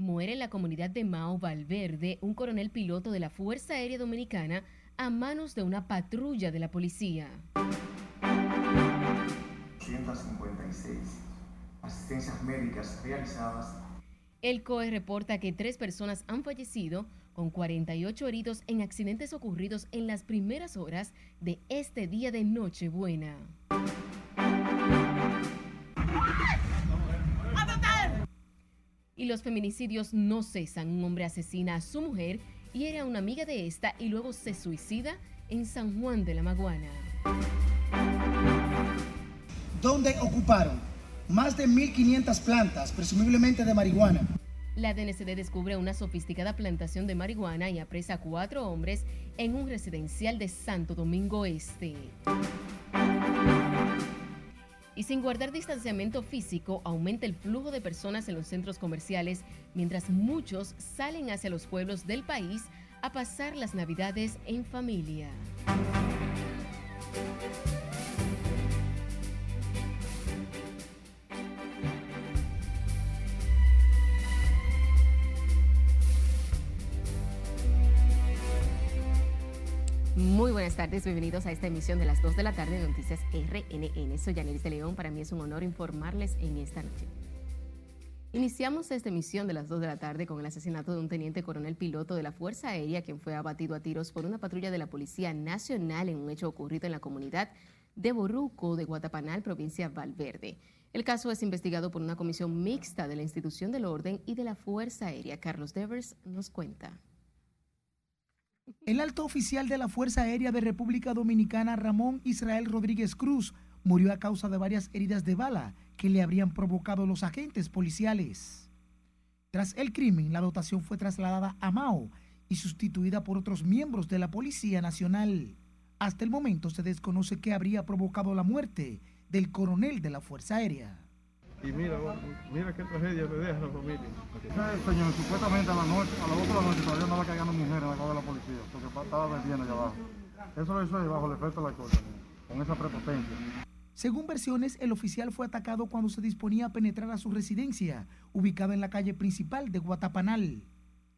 Muere en la comunidad de Mao Valverde un coronel piloto de la Fuerza Aérea Dominicana a manos de una patrulla de la policía. 156 asistencias médicas realizadas. El COE reporta que tres personas han fallecido con 48 heridos en accidentes ocurridos en las primeras horas de este día de Nochebuena. Y los feminicidios no cesan. Un hombre asesina a su mujer y era una amiga de esta y luego se suicida en San Juan de la Maguana. Donde ocuparon más de 1.500 plantas, presumiblemente de marihuana. La DNCD descubre una sofisticada plantación de marihuana y apresa a cuatro hombres en un residencial de Santo Domingo Este. Y sin guardar distanciamiento físico, aumenta el flujo de personas en los centros comerciales, mientras muchos salen hacia los pueblos del país a pasar las navidades en familia. Muy buenas tardes, bienvenidos a esta emisión de las 2 de la tarde de Noticias RNN. Soy Yanelis León, para mí es un honor informarles en esta noche. Iniciamos esta emisión de las 2 de la tarde con el asesinato de un teniente coronel piloto de la Fuerza Aérea, quien fue abatido a tiros por una patrulla de la Policía Nacional en un hecho ocurrido en la comunidad de Boruco de Guatapanal, provincia Valverde. El caso es investigado por una comisión mixta de la Institución del Orden y de la Fuerza Aérea. Carlos Devers nos cuenta. El alto oficial de la Fuerza Aérea de República Dominicana, Ramón Israel Rodríguez Cruz, murió a causa de varias heridas de bala que le habrían provocado los agentes policiales. Tras el crimen, la dotación fue trasladada a Mao y sustituida por otros miembros de la Policía Nacional. Hasta el momento se desconoce qué habría provocado la muerte del coronel de la Fuerza Aérea. Y mira, mira qué tragedia le deja a la familia. Señor, supuestamente a la noche, a las 8 de la noche todavía andaba cagando mujeres en la casa de la policía, porque estaba vendiendo allá abajo. Eso lo hizo bajo el efecto de la cosa, con esa prepotencia. Según versiones, el oficial fue atacado cuando se disponía a penetrar a su residencia, ubicada en la calle principal de Guatapanal.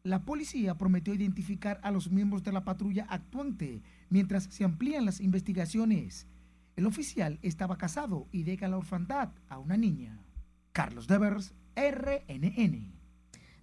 La policía prometió identificar a los miembros de la patrulla actuante mientras se amplían las investigaciones. El oficial estaba casado y deja la orfandad a una niña. Carlos Devers, RNN.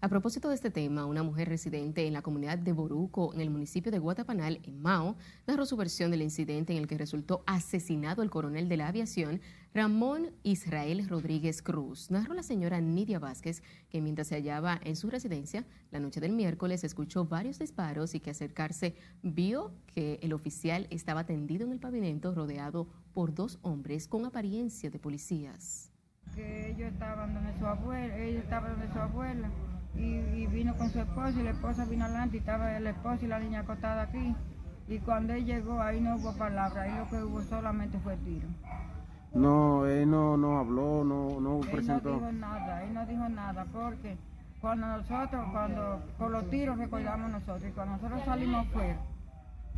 A propósito de este tema, una mujer residente en la comunidad de Boruco, en el municipio de Guatapanal, en Mao, narró su versión del incidente en el que resultó asesinado el coronel de la aviación, Ramón Israel Rodríguez Cruz. Narró la señora Nidia Vázquez que mientras se hallaba en su residencia, la noche del miércoles escuchó varios disparos y que acercarse vio que el oficial estaba tendido en el pavimento rodeado por dos hombres con apariencia de policías que ellos estaban donde su abuela, ellos estaban donde su abuela y, vino con su esposa y la esposa vino adelante y estaba el esposo y la niña acostada aquí. Y cuando él llegó ahí no hubo palabra, ahí lo que hubo solamente fue tiro. No, él no, no habló, no, no presentó. Él no dijo nada, él no dijo nada porque cuando nosotros, cuando con los tiros recordamos nosotros y cuando nosotros salimos afuera,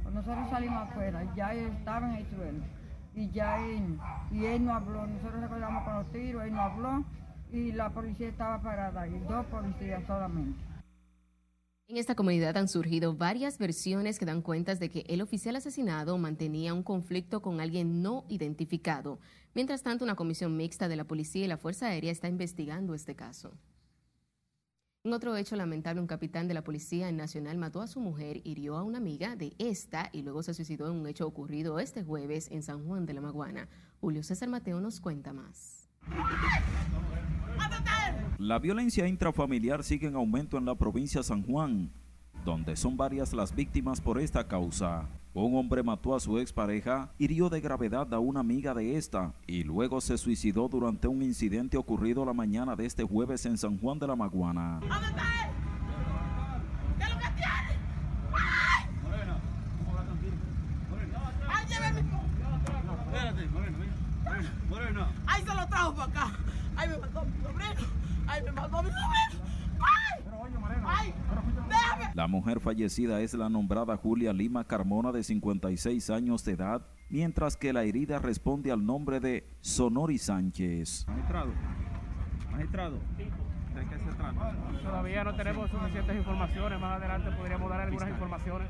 cuando nosotros salimos afuera, ya él estaba en el suelo y ya él, y él no habló. Nosotros recordamos con los tiros, él no habló y la policía estaba parada y dos policías solamente. En esta comunidad han surgido varias versiones que dan cuentas de que el oficial asesinado mantenía un conflicto con alguien no identificado. Mientras tanto, una comisión mixta de la policía y la Fuerza Aérea está investigando este caso. En otro hecho lamentable, un capitán de la Policía Nacional mató a su mujer, hirió a una amiga de esta y luego se suicidó en un hecho ocurrido este jueves en San Juan de la Maguana. Julio César Mateo nos cuenta más. La violencia intrafamiliar sigue en aumento en la provincia de San Juan, donde son varias las víctimas por esta causa. Un hombre mató a su expareja, hirió de gravedad a una amiga de esta y luego se suicidó durante un incidente ocurrido la mañana de este jueves en San Juan de la Maguana. ¡Ay, se lo trajo para acá! ¡Ay, me mató mi sobrino! ¡Ay, me mató mi sobrino! La mujer fallecida es la nombrada Julia Lima Carmona de 56 años de edad, mientras que la herida responde al nombre de Sonori Sánchez. Magistrado, magistrado, ¿De qué se trata? Todavía no tenemos suficientes informaciones. Más adelante podríamos dar algunas informaciones.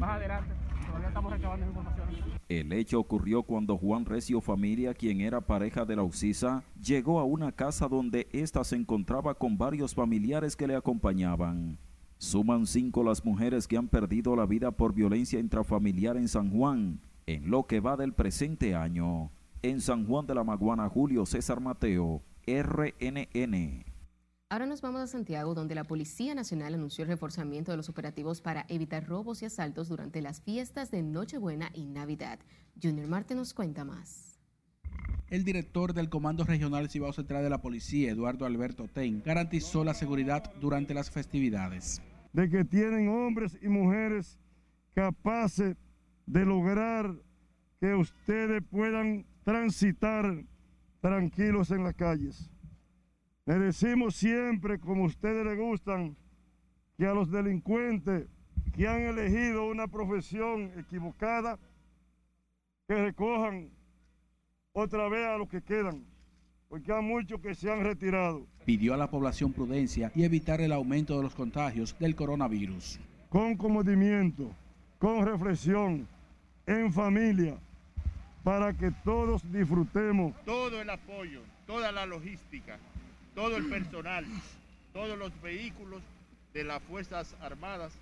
Más adelante. Todavía estamos recabando informaciones. El hecho ocurrió cuando Juan Recio Familia, quien era pareja de la Ucisa, llegó a una casa donde ésta se encontraba con varios familiares que le acompañaban. Suman cinco las mujeres que han perdido la vida por violencia intrafamiliar en San Juan, en lo que va del presente año. En San Juan de la Maguana, Julio César Mateo, RNN. Ahora nos vamos a Santiago, donde la Policía Nacional anunció el reforzamiento de los operativos para evitar robos y asaltos durante las fiestas de Nochebuena y Navidad. Junior Marte nos cuenta más. El director del Comando Regional Cibao Central de la Policía, Eduardo Alberto Ten, garantizó la seguridad durante las festividades. De que tienen hombres y mujeres capaces de lograr que ustedes puedan transitar tranquilos en las calles. Le decimos siempre, como ustedes les gustan, que a los delincuentes que han elegido una profesión equivocada, que recojan otra vez a los que quedan, porque hay muchos que se han retirado. Pidió a la población prudencia y evitar el aumento de los contagios del coronavirus. Con comodimiento, con reflexión, en familia, para que todos disfrutemos. Todo el apoyo, toda la logística, todo el personal, todos los vehículos de las Fuerzas Armadas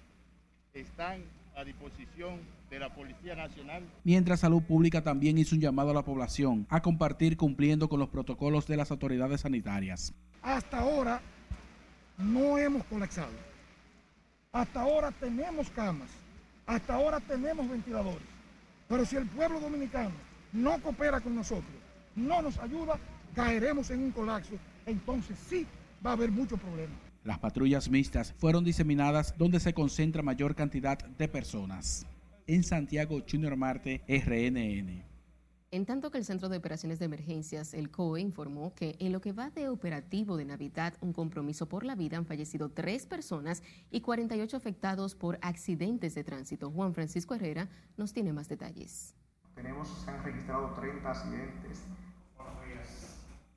están a disposición de la Policía Nacional. Mientras Salud Pública también hizo un llamado a la población a compartir cumpliendo con los protocolos de las autoridades sanitarias. Hasta ahora no hemos colapsado. Hasta ahora tenemos camas. Hasta ahora tenemos ventiladores. Pero si el pueblo dominicano no coopera con nosotros, no nos ayuda, caeremos en un colapso. Entonces sí va a haber muchos problemas. Las patrullas mixtas fueron diseminadas donde se concentra mayor cantidad de personas. En Santiago, Junior Marte, RNN. En tanto que el Centro de Operaciones de Emergencias, el COE, informó que en lo que va de operativo de Navidad, un compromiso por la vida, han fallecido tres personas y 48 afectados por accidentes de tránsito. Juan Francisco Herrera nos tiene más detalles. Tenemos, se han registrado 30 accidentes.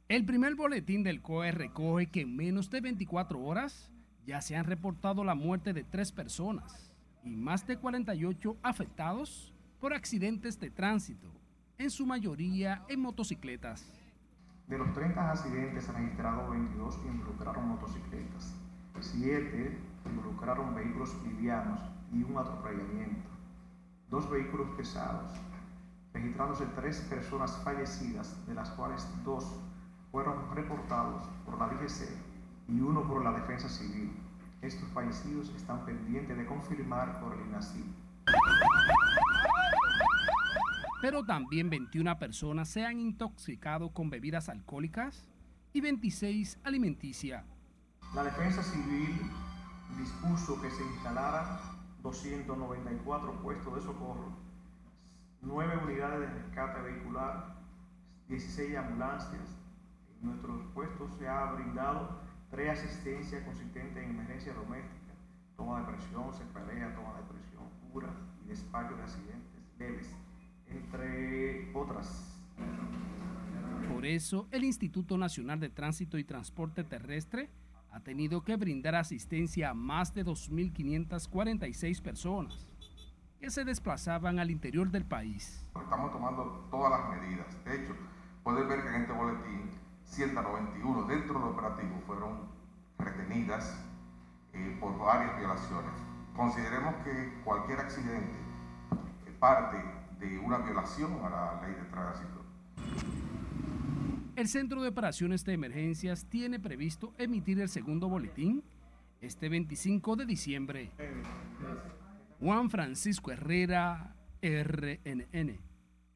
El primer boletín del COE recoge que en menos de 24 horas ya se han reportado la muerte de tres personas y más de 48 afectados por accidentes de tránsito en su mayoría en motocicletas. De los 30 accidentes registrados, 22 involucraron motocicletas, 7 involucraron vehículos livianos y un atropellamiento, dos vehículos pesados, registrándose tres personas fallecidas, de las cuales dos fueron reportados por la DGC y uno por la Defensa Civil. Estos fallecidos están pendientes de confirmar por el INACI. pero también 21 personas se han intoxicado con bebidas alcohólicas y 26 alimenticia. La Defensa Civil dispuso que se instalaran 294 puestos de socorro, 9 unidades de rescate vehicular, 16 ambulancias. En nuestros puestos se ha brindado preasistencia consistente en emergencia doméstica, toma de presión, cephalea, toma de presión pura y despacho de accidentes leves entre otras. Por eso, el Instituto Nacional de Tránsito y Transporte Terrestre ha tenido que brindar asistencia a más de 2.546 personas que se desplazaban al interior del país. Estamos tomando todas las medidas. De hecho, pueden ver que en este boletín 191 dentro del operativo fueron retenidas eh, por varias violaciones. Consideremos que cualquier accidente es parte de una violación a la ley de tránsito. El Centro de Operaciones de Emergencias tiene previsto emitir el segundo boletín este 25 de diciembre. Juan Francisco Herrera, RNN.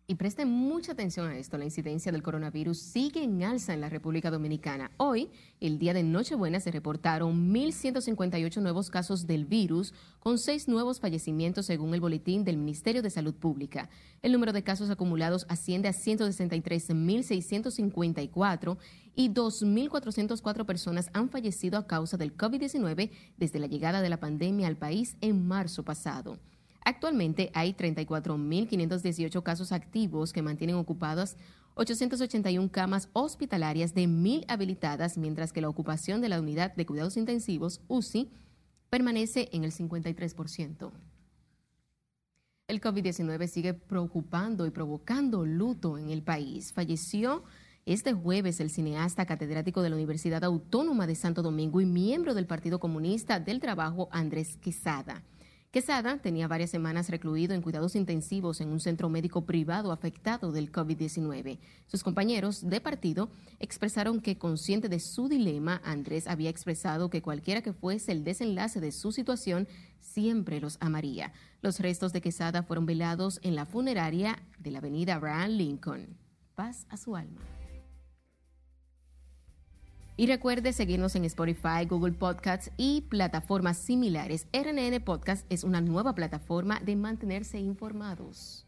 Y presten mucha atención a esto, la incidencia del coronavirus sigue en alza en la República Dominicana. Hoy, el día de Nochebuena, se reportaron 1.158 nuevos casos del virus, con seis nuevos fallecimientos según el boletín del Ministerio de Salud Pública. El número de casos acumulados asciende a 163.654 y 2.404 personas han fallecido a causa del COVID-19 desde la llegada de la pandemia al país en marzo pasado. Actualmente hay 34.518 casos activos que mantienen ocupadas 881 camas hospitalarias de 1.000 habilitadas, mientras que la ocupación de la unidad de cuidados intensivos, UCI, permanece en el 53%. El COVID-19 sigue preocupando y provocando luto en el país. Falleció este jueves el cineasta catedrático de la Universidad Autónoma de Santo Domingo y miembro del Partido Comunista del Trabajo, Andrés Quesada. Quesada tenía varias semanas recluido en cuidados intensivos en un centro médico privado afectado del COVID-19. Sus compañeros de partido expresaron que, consciente de su dilema, Andrés había expresado que cualquiera que fuese el desenlace de su situación, siempre los amaría. Los restos de Quesada fueron velados en la funeraria de la avenida Abraham Lincoln. Paz a su alma. Y recuerde seguirnos en Spotify, Google Podcasts y plataformas similares. RNN Podcast es una nueva plataforma de mantenerse informados.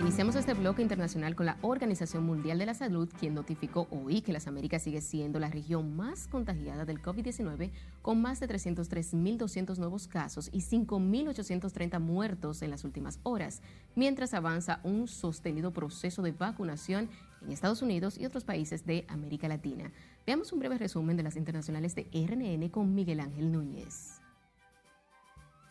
Iniciamos este bloque internacional con la Organización Mundial de la Salud, quien notificó hoy que las Américas sigue siendo la región más contagiada del COVID-19, con más de 303.200 nuevos casos y 5.830 muertos en las últimas horas, mientras avanza un sostenido proceso de vacunación en Estados Unidos y otros países de América Latina. Veamos un breve resumen de las internacionales de RNN con Miguel Ángel Núñez.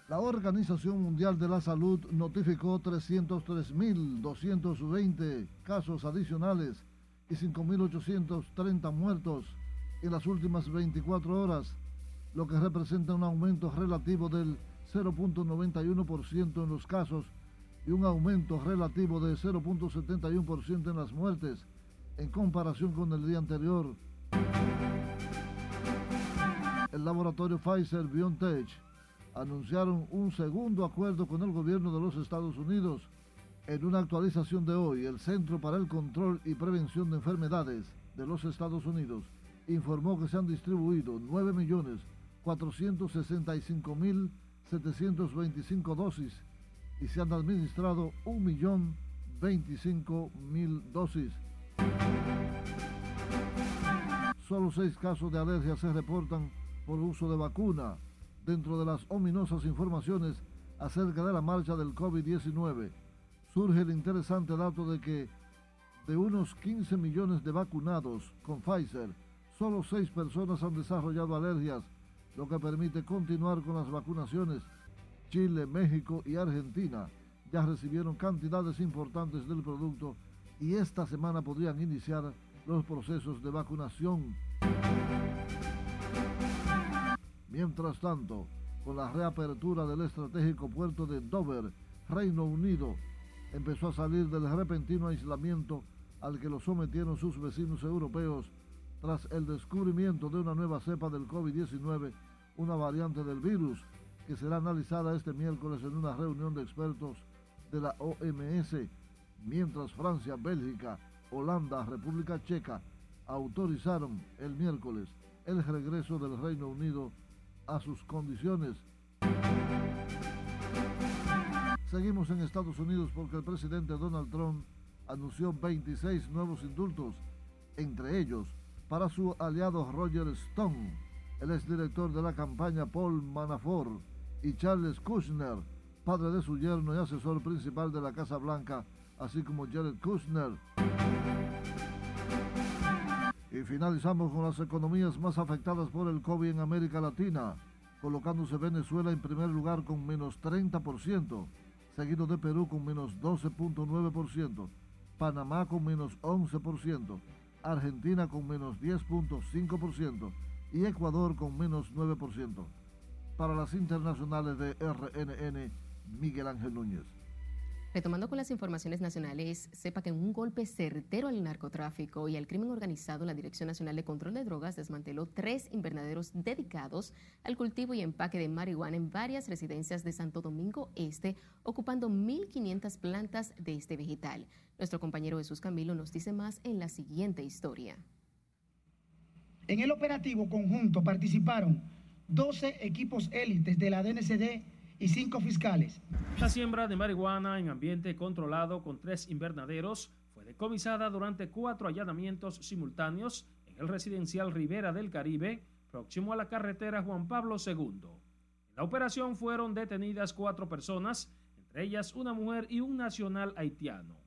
La Organización Mundial de la Salud notificó 303.220 casos adicionales y 5.830 muertos en las últimas 24 horas, lo que representa un aumento relativo del 0.91% en los casos y un aumento relativo de 0.71% en las muertes en comparación con el día anterior. El laboratorio Pfizer BioNTech anunciaron un segundo acuerdo con el gobierno de los Estados Unidos. En una actualización de hoy, el Centro para el Control y Prevención de Enfermedades de los Estados Unidos informó que se han distribuido 9.465.725 dosis y se han administrado 1.025.000 dosis. Solo seis casos de alergia se reportan por uso de vacuna dentro de las ominosas informaciones acerca de la marcha del COVID-19, surge el interesante dato de que de unos 15 millones de vacunados con Pfizer, solo 6 personas han desarrollado alergias, lo que permite continuar con las vacunaciones. Chile, México y Argentina ya recibieron cantidades importantes del producto y esta semana podrían iniciar los procesos de vacunación. Mientras tanto, con la reapertura del estratégico puerto de Dover, Reino Unido empezó a salir del repentino aislamiento al que lo sometieron sus vecinos europeos tras el descubrimiento de una nueva cepa del COVID-19, una variante del virus que será analizada este miércoles en una reunión de expertos de la OMS, mientras Francia, Bélgica, Holanda, República Checa autorizaron el miércoles el regreso del Reino Unido a sus condiciones. Seguimos en Estados Unidos porque el presidente Donald Trump anunció 26 nuevos indultos, entre ellos para su aliado Roger Stone, el exdirector de la campaña Paul Manafort, y Charles Kushner, padre de su yerno y asesor principal de la Casa Blanca, así como Jared Kushner. Y finalizamos con las economías más afectadas por el COVID en América Latina, colocándose Venezuela en primer lugar con menos 30%, seguido de Perú con menos 12.9%, Panamá con menos 11%, Argentina con menos 10.5% y Ecuador con menos 9%. Para las internacionales de RNN, Miguel Ángel Núñez. Retomando con las informaciones nacionales, sepa que en un golpe certero al narcotráfico y al crimen organizado, la Dirección Nacional de Control de Drogas desmanteló tres invernaderos dedicados al cultivo y empaque de marihuana en varias residencias de Santo Domingo Este, ocupando 1.500 plantas de este vegetal. Nuestro compañero Jesús Camilo nos dice más en la siguiente historia. En el operativo conjunto participaron 12 equipos élites de la DNCD y cinco fiscales. La siembra de marihuana en ambiente controlado con tres invernaderos fue decomisada durante cuatro allanamientos simultáneos en el residencial Rivera del Caribe, próximo a la carretera Juan Pablo II. En la operación fueron detenidas cuatro personas, entre ellas una mujer y un nacional haitiano.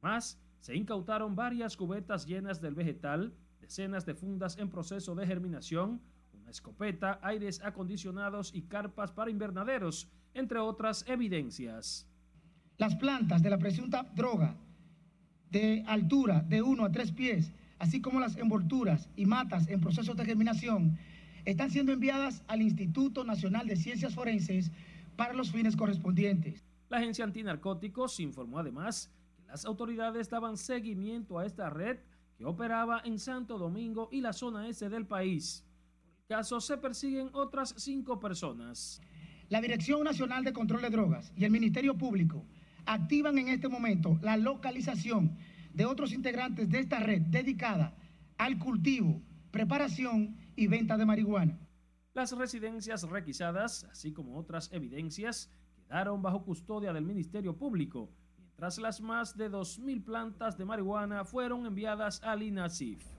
Además, se incautaron varias cubetas llenas del vegetal, decenas de fundas en proceso de germinación, escopeta, aires acondicionados y carpas para invernaderos, entre otras evidencias. Las plantas de la presunta droga de altura de 1 a 3 pies, así como las envolturas y matas en proceso de germinación, están siendo enviadas al Instituto Nacional de Ciencias Forenses para los fines correspondientes. La agencia antinarcóticos informó además que las autoridades daban seguimiento a esta red que operaba en Santo Domingo y la zona este del país. Caso se persiguen otras cinco personas. La Dirección Nacional de Control de Drogas y el Ministerio Público activan en este momento la localización de otros integrantes de esta red dedicada al cultivo, preparación y venta de marihuana. Las residencias requisadas, así como otras evidencias, quedaron bajo custodia del Ministerio Público, mientras las más de 2.000 plantas de marihuana fueron enviadas al INACIF.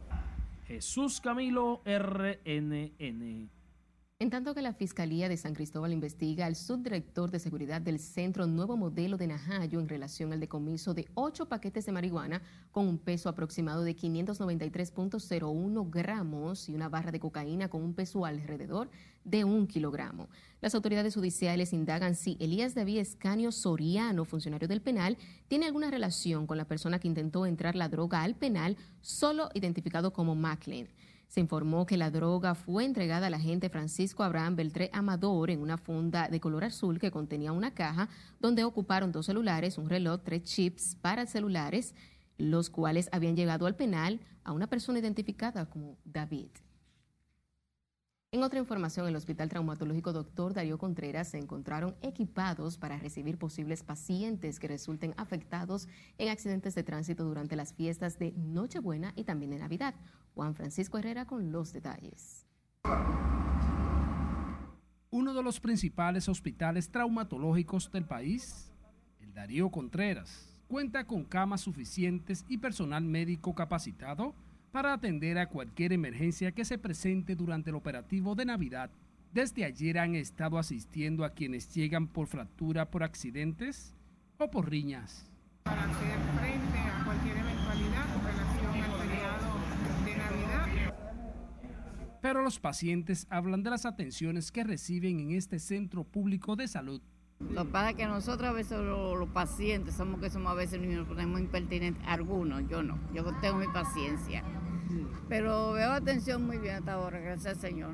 Jesús Camilo, RNN. En tanto que la Fiscalía de San Cristóbal investiga al subdirector de seguridad del Centro Nuevo Modelo de Najayo en relación al decomiso de ocho paquetes de marihuana con un peso aproximado de 593.01 gramos y una barra de cocaína con un peso alrededor de un kilogramo. Las autoridades judiciales indagan si Elías David Escanio Soriano, funcionario del penal, tiene alguna relación con la persona que intentó entrar la droga al penal, solo identificado como Maclean. Se informó que la droga fue entregada al agente Francisco Abraham Beltré Amador en una funda de color azul que contenía una caja donde ocuparon dos celulares, un reloj, tres chips para celulares, los cuales habían llegado al penal a una persona identificada como David. En otra información, el Hospital Traumatológico Dr. Darío Contreras se encontraron equipados para recibir posibles pacientes que resulten afectados en accidentes de tránsito durante las fiestas de Nochebuena y también de Navidad. Juan Francisco Herrera con los detalles. Uno de los principales hospitales traumatológicos del país, el Darío Contreras, cuenta con camas suficientes y personal médico capacitado para atender a cualquier emergencia que se presente durante el operativo de Navidad. Desde ayer han estado asistiendo a quienes llegan por fractura por accidentes o por riñas. Para frente a cualquier eventualidad con relación al feriado de Navidad. Pero los pacientes hablan de las atenciones que reciben en este centro público de salud. Lo que pasa es que nosotros a veces los, los pacientes somos que somos a veces nos ponemos impertinentes, algunos, yo no, yo tengo mi paciencia. Pero veo atención muy bien hasta ahora, gracias al Señor.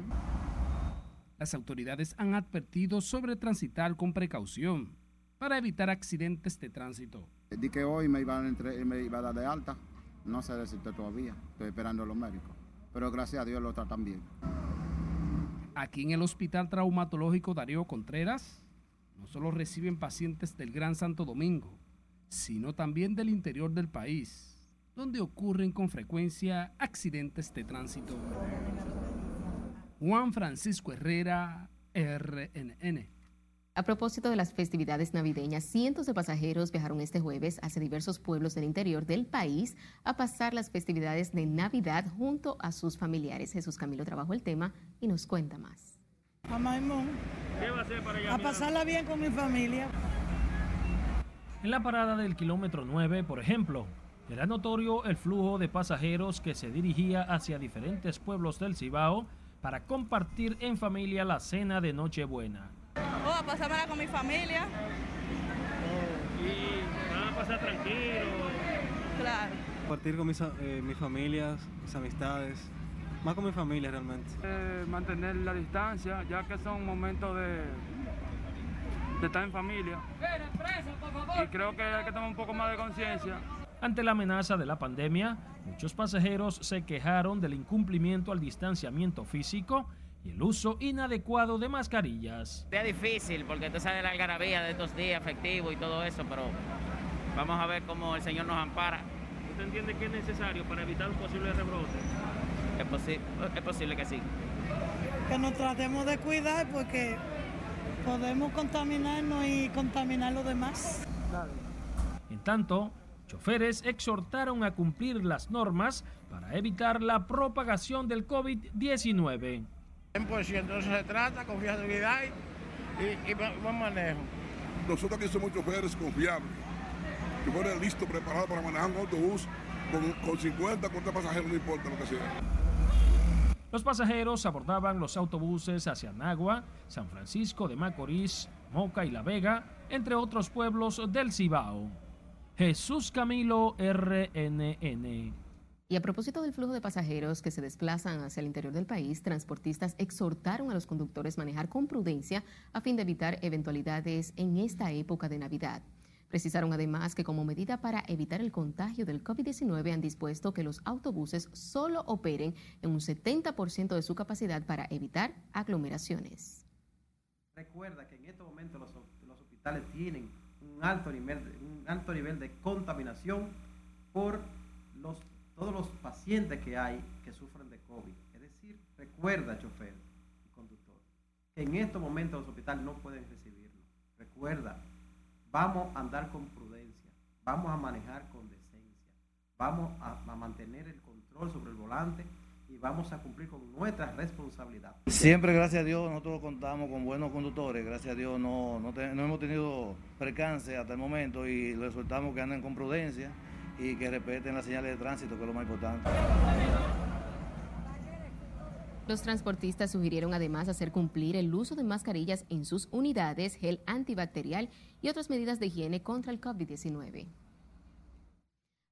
Las autoridades han advertido sobre transitar con precaución para evitar accidentes de tránsito. Di que hoy me iban a, entre, me iba a dar de alta, no sé decirte todavía, estoy esperando a los médicos, pero gracias a Dios lo tratan bien. Aquí en el Hospital Traumatológico Darío Contreras, no solo reciben pacientes del Gran Santo Domingo, sino también del interior del país, donde ocurren con frecuencia accidentes de tránsito. Juan Francisco Herrera, RNN. A propósito de las festividades navideñas, cientos de pasajeros viajaron este jueves hacia diversos pueblos del interior del país a pasar las festividades de Navidad junto a sus familiares. Jesús Camilo trabajó el tema y nos cuenta más. A Maimón. ¿Qué va a hacer para allá? A pasarla bien con mi familia. En la parada del kilómetro 9, por ejemplo, era notorio el flujo de pasajeros que se dirigía hacia diferentes pueblos del Cibao para compartir en familia la cena de Nochebuena. Oh, a pasármela con mi familia. ¿Y van a pasar tranquilo? Claro. Compartir con mis, eh, mis familias, mis amistades, más con mi familia realmente. Eh, mantener la distancia, ya que son momentos de, de estar en familia. Y creo que hay que tomar un poco más de conciencia. Ante la amenaza de la pandemia, muchos pasajeros se quejaron del incumplimiento al distanciamiento físico y el uso inadecuado de mascarillas. Es difícil porque tú sabes la algarabía de estos días efectivos y todo eso, pero vamos a ver cómo el Señor nos ampara. ¿Usted entiende que es necesario para evitar un posible rebrote? Es, posi es posible que sí. Que nos tratemos de cuidar porque podemos contaminarnos y contaminar los demás. En tanto, choferes exhortaron a cumplir las normas para evitar la propagación del COVID-19. 100% eso se trata, confiabilidad y, y buen manejo. Nosotros aquí somos choferes confiables, choferes listos, preparados para manejar un autobús con, con 50, 40 pasajeros, no importa lo que sea. Los pasajeros abordaban los autobuses hacia Nagua, San Francisco de Macorís, Moca y La Vega, entre otros pueblos del Cibao. Jesús Camilo, RNN. Y a propósito del flujo de pasajeros que se desplazan hacia el interior del país, transportistas exhortaron a los conductores manejar con prudencia a fin de evitar eventualidades en esta época de Navidad. Precisaron además que como medida para evitar el contagio del COVID-19 han dispuesto que los autobuses solo operen en un 70% de su capacidad para evitar aglomeraciones. Recuerda que en este momento los, los hospitales tienen un alto nivel un alto nivel de contaminación por los, todos los pacientes que hay que sufren de COVID. Es decir, recuerda, chofer y conductor, que en estos momentos los hospitales no pueden recibirlo. Recuerda, vamos a andar con prudencia, vamos a manejar con decencia, vamos a, mantener el control sobre el volante y vamos a cumplir con nuestra responsabilidad. Siempre, gracias a Dios, nosotros contamos con buenos conductores. Gracias a Dios no, no, no hemos tenido percance hasta el momento y les exhortamos que anden con prudencia y que respeten las señales de tránsito, que es lo más importante. Los transportistas sugirieron además hacer cumplir el uso de mascarillas en sus unidades, gel antibacterial y otras medidas de higiene contra el COVID-19.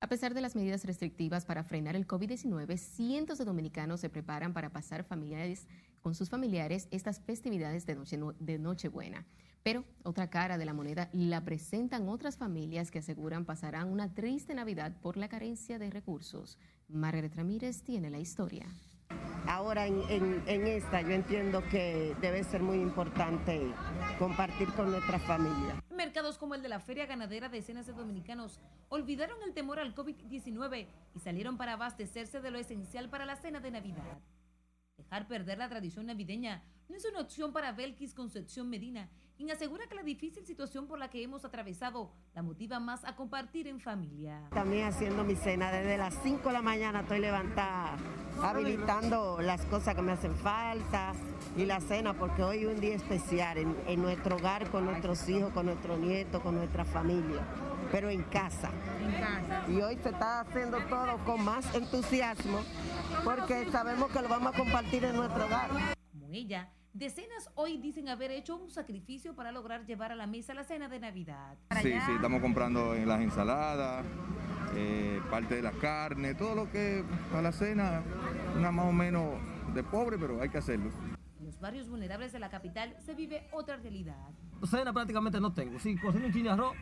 A pesar de las medidas restrictivas para frenar el COVID-19, cientos de dominicanos se preparan para pasar familiares con sus familiares estas festividades de, noche, de Nochebuena. Pero otra cara de la moneda la presentan otras familias que aseguran pasarán una triste Navidad por la carencia de recursos. Margaret Ramírez tiene la historia. Ahora en, en- en esta yo entiendo que debe ser muy importante compartir con nuestra familia. Mercados como el de la Feria Ganadera, decenas de dominicanos olvidaron el temor al COVID-19 y salieron para abastecerse de lo esencial para la cena de Navidad. Dejar perder la tradición navideña no es una opción para Belkis Concepción Medina, quien asegura que la difícil situación por la que hemos atravesado la motiva más a compartir en familia. También haciendo mi cena desde las 5 de la mañana estoy levantada habilitando las cosas que me hacen falta y la cena porque hoy es un día especial en, en nuestro hogar con nuestros hijos, con nuestros nietos, con nuestra familia, pero en casa. Y hoy se está haciendo todo con más entusiasmo porque sabemos que lo vamos a compartir en nuestro hogar. Como ella, decenas hoy dicen haber hecho un sacrificio para lograr llevar a la mesa la cena de Navidad. Sí, sí, estamos comprando en las ensaladas, eh, parte de la carne, todo lo que a la cena, una más o menos de pobre, pero hay que hacerlo. En los barrios vulnerables de la capital se vive otra realidad. Cena prácticamente no tengo. Si cocino un chile de arroz,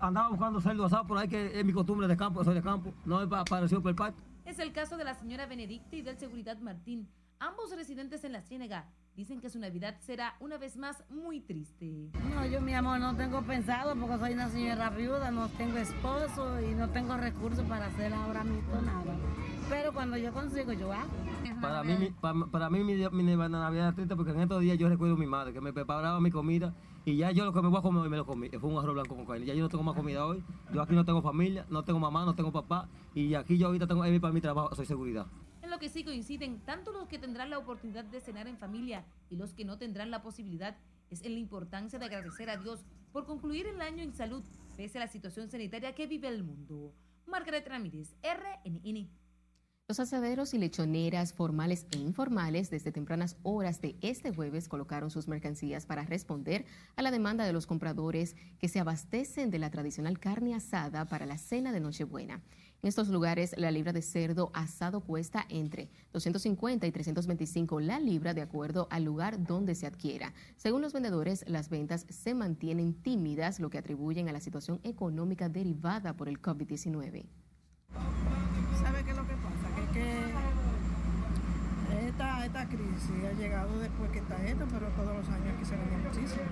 andaba buscando cerdo asado por ahí, que es mi costumbre de campo, soy de campo, no es pa- parecido por el parque. Es el caso de la señora Benedicta y del Seguridad Martín, ambos residentes en la Ciénega. Dicen que su Navidad será una vez más muy triste. No, yo mi amor no tengo pensado porque soy una señora viuda, no tengo esposo y no tengo recursos para hacer ahora mismo nada. Pero cuando yo consigo, yo hago. Para mí, mi, para, para mí mi, mi Navidad es triste porque en estos días yo recuerdo a mi madre que me preparaba mi comida y ya yo lo que me voy a comer hoy me lo comí. Fue un arroz blanco con carne. Ya yo no tengo más comida hoy. Yo aquí no tengo familia, no tengo mamá, no tengo papá y aquí yo ahorita tengo para mi trabajo, soy seguridad. Lo que sí coinciden tanto los que tendrán la oportunidad de cenar en familia y los que no tendrán la posibilidad es en la importancia de agradecer a Dios por concluir el año en salud pese a la situación sanitaria que vive el mundo. Margaret Ramírez, RNN. Los asaderos y lechoneras formales e informales desde tempranas horas de este jueves colocaron sus mercancías para responder a la demanda de los compradores que se abastecen de la tradicional carne asada para la cena de Nochebuena. En estos lugares, la libra de cerdo asado cuesta entre 250 y 325 la libra de acuerdo al lugar donde se adquiera. Según los vendedores, las ventas se mantienen tímidas, lo que atribuyen a la situación económica derivada por el COVID-19. ¿Sabe qué es lo que pasa? Que, que esta, esta crisis ha llegado después que está esto, pero todos los años aquí se venía muchísimo.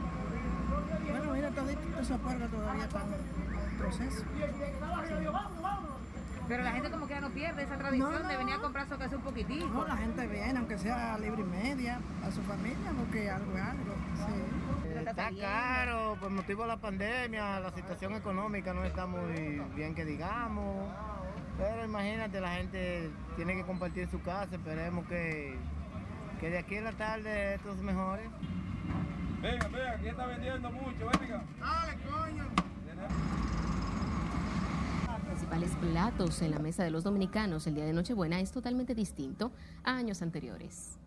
Bueno, mira, todo esos puercos todavía están en proceso. Pero la gente como que ya no pierde esa tradición No, no, de venir a comprar su casa un poquitico. No, la gente viene, aunque sea libre y media, a su familia, porque algo es algo. Sí. Está caro, por motivo de la pandemia, la situación económica no está muy bien que digamos. Pero imagínate, la gente tiene que compartir su casa, esperemos que, que de aquí a la tarde esto se mejore. Venga, venga, Aquí está vendiendo mucho, venga. Dale, coño. Platos en la mesa de los dominicanos el día de Nochebuena es totalmente distinto a años anteriores.